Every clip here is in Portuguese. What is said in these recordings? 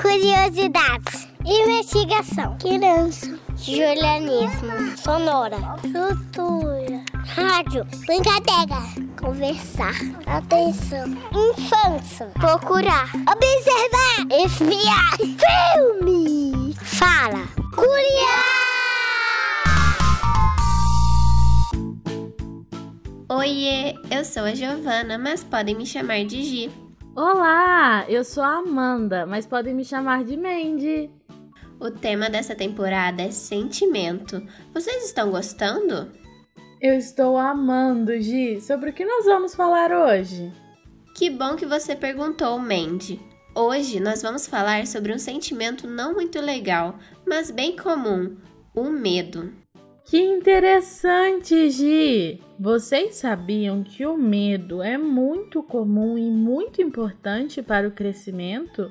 Curiosidades. Investigação. Criança. Julianismo. Sonora. Cultura. Rádio. Brincadeira. Conversar. Atenção. Infância. Procurar. Observar. Espiar. Filme. Fala. Curiar. Oiê, eu sou a Giovana, mas podem me chamar de Gi. Olá, eu sou a Amanda, mas podem me chamar de Mandy. O tema dessa temporada é sentimento. Vocês estão gostando? Eu estou amando, Gi. Sobre o que nós vamos falar hoje? Que bom que você perguntou, Mandy. Hoje nós vamos falar sobre um sentimento não muito legal, mas bem comum: o medo. Que interessante, Gi! Vocês sabiam que o medo é muito comum e muito importante para o crescimento?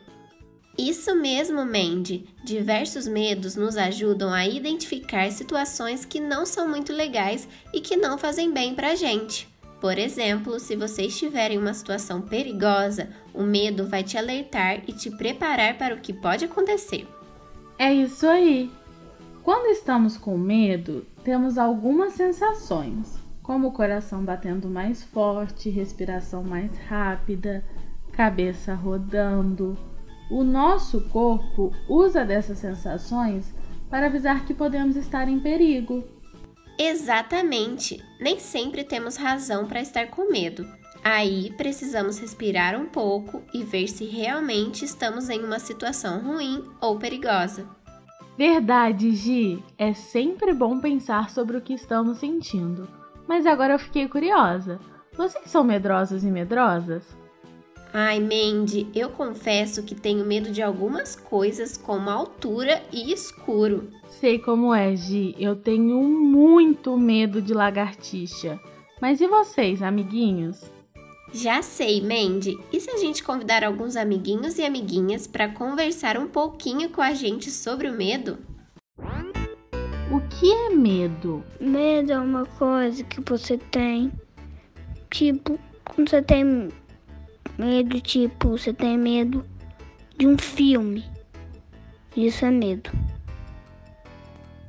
Isso mesmo, Mandy. Diversos medos nos ajudam a identificar situações que não são muito legais e que não fazem bem para a gente. Por exemplo, se você estiver em uma situação perigosa, o medo vai te alertar e te preparar para o que pode acontecer. É isso aí! Quando estamos com medo, temos algumas sensações, como o coração batendo mais forte, respiração mais rápida, cabeça rodando. O nosso corpo usa dessas sensações para avisar que podemos estar em perigo. Exatamente! Nem sempre temos razão para estar com medo. Aí precisamos respirar um pouco e ver se realmente estamos em uma situação ruim ou perigosa. Verdade, Gi. É sempre bom pensar sobre o que estamos sentindo. Mas agora eu fiquei curiosa. Vocês são medrosos e medrosas? Ai, Mandy, eu confesso que tenho medo de algumas coisas, como altura e escuro. Sei como é, Gi. Eu tenho muito medo de lagartixa. Mas e vocês, amiguinhos? Já sei, Mandy. E se a gente convidar alguns amiguinhos e amiguinhas para conversar um pouquinho com a gente sobre o medo? O que é medo? Medo é uma coisa que você tem. Tipo, quando você tem medo, tipo, você tem medo de um filme. Isso é medo.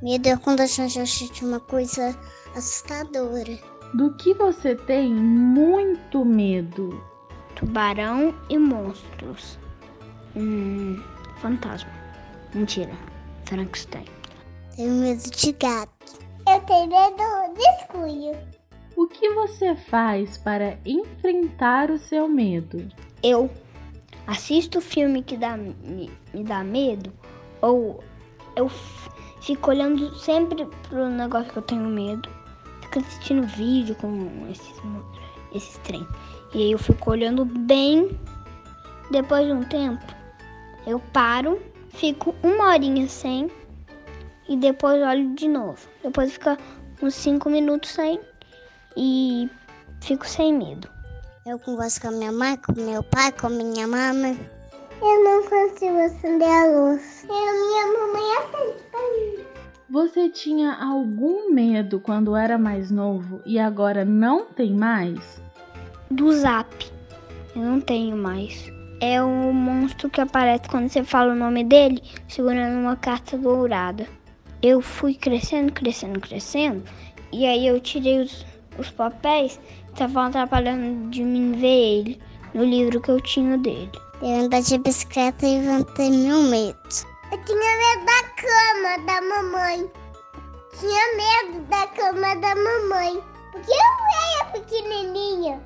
Medo é quando a gente assiste uma coisa assustadora. Do que você tem muito medo? Tubarão e monstros. Hum, fantasma. Mentira. Frankenstein. Tenho medo de gato. Eu tenho medo de escuro. O que você faz para enfrentar o seu medo? Eu assisto filme que dá, me, me dá medo ou eu fico olhando sempre pro negócio que eu tenho medo fica assistindo vídeo com esses, esses trem. E aí eu fico olhando bem. Depois de um tempo, eu paro, fico uma horinha sem e depois olho de novo. Depois fica uns 5 minutos sem e fico sem medo. Eu converso com a minha mãe, com meu pai, com minha mamãe. Eu não consigo acender a luz. Eu, minha mamãe acende pra mim. Você tinha algum medo quando era mais novo e agora não tem mais? Do zap. Eu não tenho mais. É o monstro que aparece quando você fala o nome dele, segurando uma carta dourada. Eu fui crescendo, crescendo, crescendo, e aí eu tirei os, os papéis que estavam atrapalhando de mim ver ele no livro que eu tinha dele. Eu andei de bicicleta e inventei meu medo. Eu tinha medo da cama da mamãe. Tinha medo da cama da mamãe. Porque eu era pequenininha.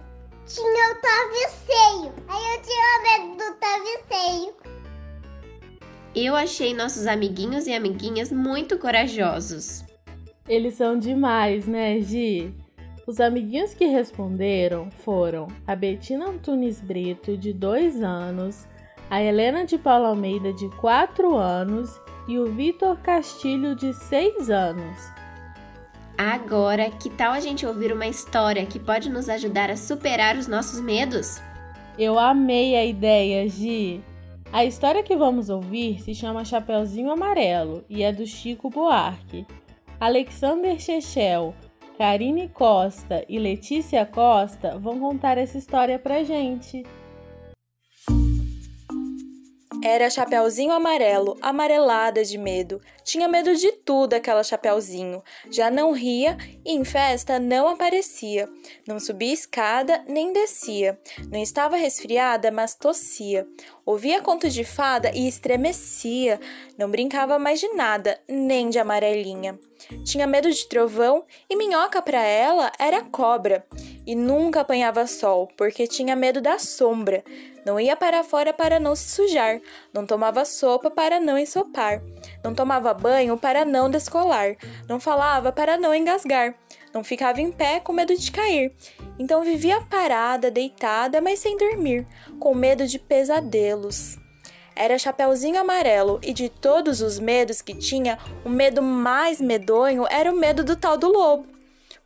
Tinha o travesseiro. Aí eu tinha medo do travesseiro. Eu achei nossos amiguinhos e amiguinhas muito corajosos. Eles são demais, né, Gi? Os amiguinhos que responderam foram a Betina Antunes Brito, de 2 anos, a Helena de Paula Almeida, de 4 anos, e o Vitor Castilho, de 6 anos. Agora, que tal a gente ouvir uma história que pode nos ajudar a superar os nossos medos? Eu amei a ideia, Gi! A história que vamos ouvir se chama Chapeuzinho Amarelo e é do Chico Buarque. Alexander Chechel, Karine Costa e Letícia Costa vão contar essa história pra gente. Era Chapeuzinho Amarelo, amarelada de medo. Tinha medo de tudo aquela Chapeuzinho. Já não ria e em festa não aparecia. Não subia escada nem descia. Não estava resfriada, mas tossia. Ouvia conto de fada e estremecia. Não brincava mais de nada, nem de amarelinha. Tinha medo de trovão e minhoca para ela era cobra. E nunca apanhava sol, porque tinha medo da sombra. Não ia para fora para não se sujar. Não tomava sopa para não ensopar. Não tomava banho para não descolar. Não falava para não engasgar. Não ficava em pé com medo de cair. Então vivia parada, deitada, mas sem dormir, com medo de pesadelos. Era Chapeuzinho Amarelo e de todos os medos que tinha, o medo mais medonho era o medo do tal do lobo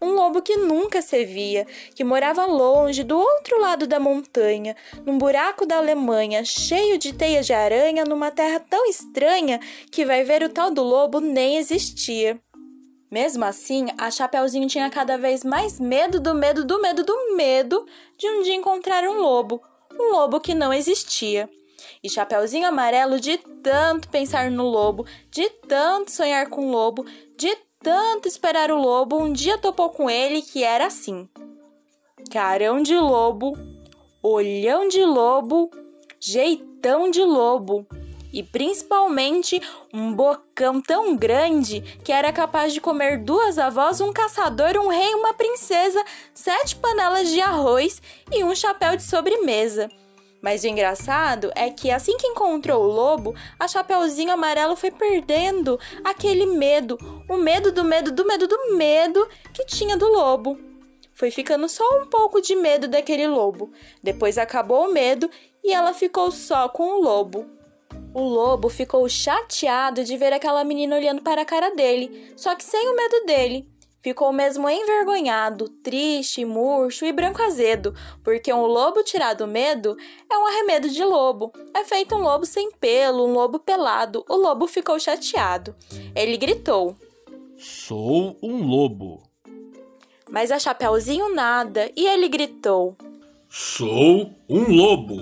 um lobo que nunca se via, que morava longe, do outro lado da montanha, num buraco da Alemanha, cheio de teias de aranha, numa terra tão estranha que vai ver o tal do lobo nem existia. Mesmo assim, a Chapeuzinho tinha cada vez mais medo do medo do medo do medo de um dia encontrar um lobo, um lobo que não existia. E Chapeuzinho Amarelo, de tanto pensar no lobo, de tanto sonhar com o lobo, de tanto esperar o lobo, um dia topou com ele que era assim: carão de lobo, olhão de lobo, jeitão de lobo e principalmente um bocão tão grande que era capaz de comer duas avós, um caçador, um rei, uma princesa, sete panelas de arroz e um chapéu de sobremesa. Mas o engraçado é que assim que encontrou o lobo, a Chapeuzinho Amarelo foi perdendo aquele medo, o medo do medo do medo do medo que tinha do lobo. Foi ficando só um pouco de medo daquele lobo. Depois acabou o medo e ela ficou só com o lobo. O lobo ficou chateado de ver aquela menina olhando para a cara dele, só que sem o medo dele. Ficou mesmo envergonhado, triste, murcho e branco azedo, porque um lobo tirado o medo é um arremedo de lobo. É feito um lobo sem pelo, um lobo pelado. O lobo ficou chateado. Ele gritou: Sou um lobo. Mas a Chapeuzinho nada, e ele gritou: Sou um lobo.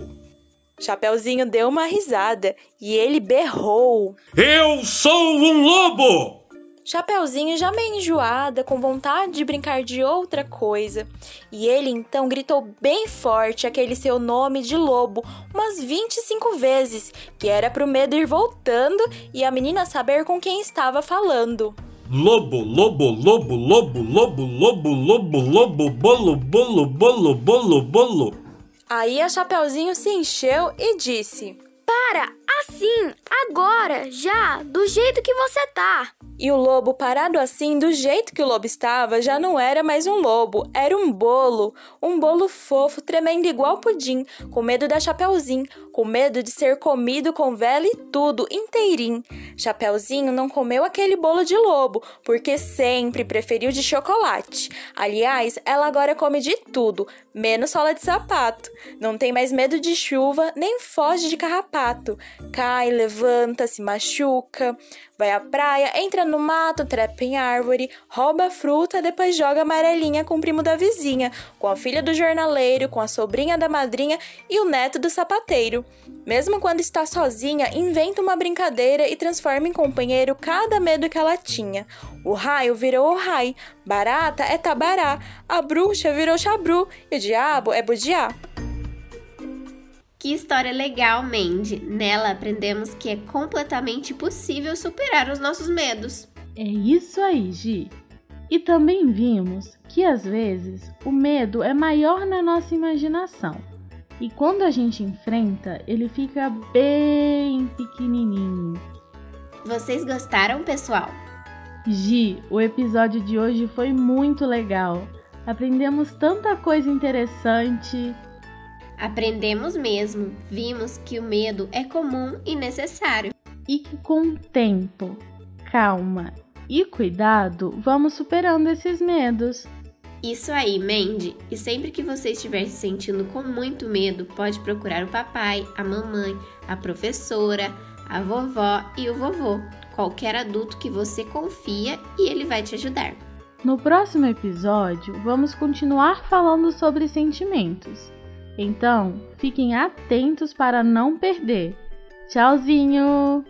Chapeuzinho deu uma risada e ele berrou: Eu sou um lobo! Chapeuzinho já meio enjoada, com vontade de brincar de outra coisa. E ele então gritou bem forte aquele seu nome de lobo umas 25 vezes, que era pro medo ir voltando e a menina saber com quem estava falando. Lobo, lobo, lobo, lobo, lobo, lobo, lobo, lobo, bolo, bolo, bolo, bolo, bolo. Aí a Chapeuzinho se encheu e disse: Para, assim, agora, já, do jeito que você tá. E o lobo, parado assim, do jeito que o lobo estava, já não era mais um lobo, era um bolo. Um bolo fofo, tremendo igual pudim, com medo da Chapeuzinho, com medo de ser comido com vela e tudo, inteirinho. Chapeuzinho não comeu aquele bolo de lobo, porque sempre preferiu de chocolate. Aliás, ela agora come de tudo, menos sola de sapato. Não tem mais medo de chuva, nem foge de carrapato. Cai, levanta, se machuca. Vai à praia, entra no mato, trepa em árvore, rouba fruta, depois joga amarelinha com o primo da vizinha, com a filha do jornaleiro, com a sobrinha da madrinha e o neto do sapateiro. Mesmo quando está sozinha, inventa uma brincadeira e transforma em companheiro cada medo que ela tinha. O raio virou o rai, barata é tabará, a bruxa virou chabru e o diabo é budiá. Que história legal, Mandy! Nela aprendemos que é completamente possível superar os nossos medos. É isso aí, Gi. E também vimos que às vezes o medo é maior na nossa imaginação. E quando a gente enfrenta, ele fica bem pequenininho. Vocês gostaram, pessoal? Gi, o episódio de hoje foi muito legal. Aprendemos tanta coisa interessante. Aprendemos mesmo, vimos que o medo é comum e necessário. E que com tempo, calma e cuidado, vamos superando esses medos. Isso aí, Mandy. E sempre que você estiver se sentindo com muito medo, pode procurar o papai, a mamãe, a professora, a vovó e o vovô. Qualquer adulto que você confia e ele vai te ajudar. No próximo episódio, vamos continuar falando sobre sentimentos. Então, fiquem atentos para não perder. Tchauzinho!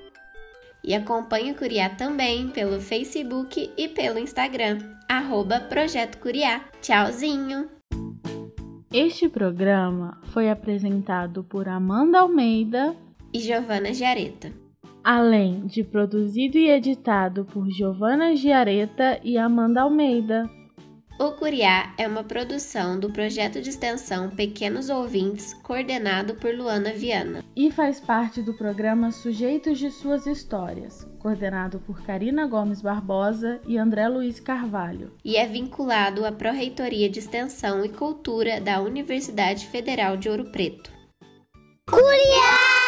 E acompanhe o Curiá também pelo Facebook e pelo Instagram, arroba Projeto Curiá. Tchauzinho! Este programa foi apresentado por Amanda Almeida e Giovana Giareta. Além de produzido e editado por Giovana Giareta e Amanda Almeida. O Curiá é uma produção do projeto de extensão Pequenos Ouvintes, coordenado por Luana Viana. E faz parte do programa Sujeitos de Suas Histórias, coordenado por Karina Gomes Barbosa e André Luiz Carvalho. E é vinculado à Pró-Reitoria de Extensão e Cultura da Universidade Federal de Ouro Preto. Curiá!